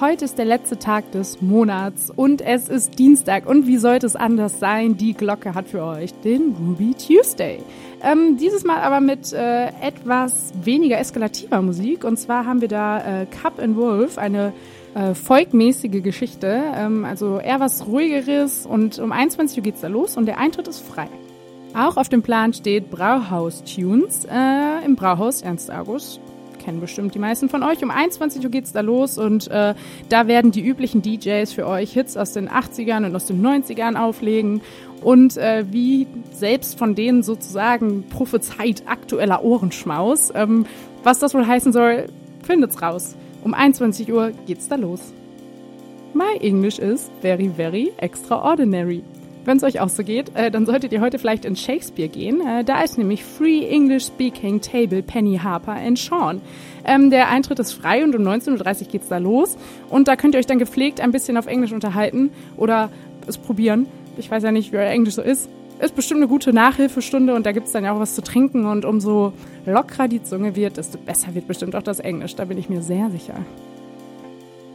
Heute ist der letzte Tag des Monats und es ist Dienstag. Und wie sollte es anders sein? Die Glocke hat für euch den Ruby Tuesday. Ähm, dieses Mal aber mit äh, etwas weniger eskalativer Musik. Und zwar haben wir da äh, Cup and Wolf, eine äh, folkmäßige Geschichte. Ähm, also eher was ruhigeres. Und um 21 Uhr geht's da los und der Eintritt ist frei. Auch auf dem Plan steht Brauhaus Tunes äh, im Brauhaus Ernst August kennen bestimmt die meisten von euch. Um 21 Uhr geht's da los und äh, da werden die üblichen DJs für euch Hits aus den 80ern und aus den 90ern auflegen und äh, wie selbst von denen sozusagen prophezeit aktueller Ohrenschmaus. Ähm, was das wohl heißen soll, findet's raus. Um 21 Uhr geht's da los. My English is very, very extraordinary. Wenn es euch auch so geht, äh, dann solltet ihr heute vielleicht in Shakespeare gehen. Äh, da ist nämlich Free English Speaking Table Penny Harper and Sean. Ähm, der Eintritt ist frei und um 19.30 Uhr geht's da los. Und da könnt ihr euch dann gepflegt ein bisschen auf Englisch unterhalten oder es probieren. Ich weiß ja nicht, wie euer Englisch so ist. Ist bestimmt eine gute Nachhilfestunde und da gibt's dann ja auch was zu trinken und umso lockerer die Zunge wird, desto besser wird bestimmt auch das Englisch. Da bin ich mir sehr sicher.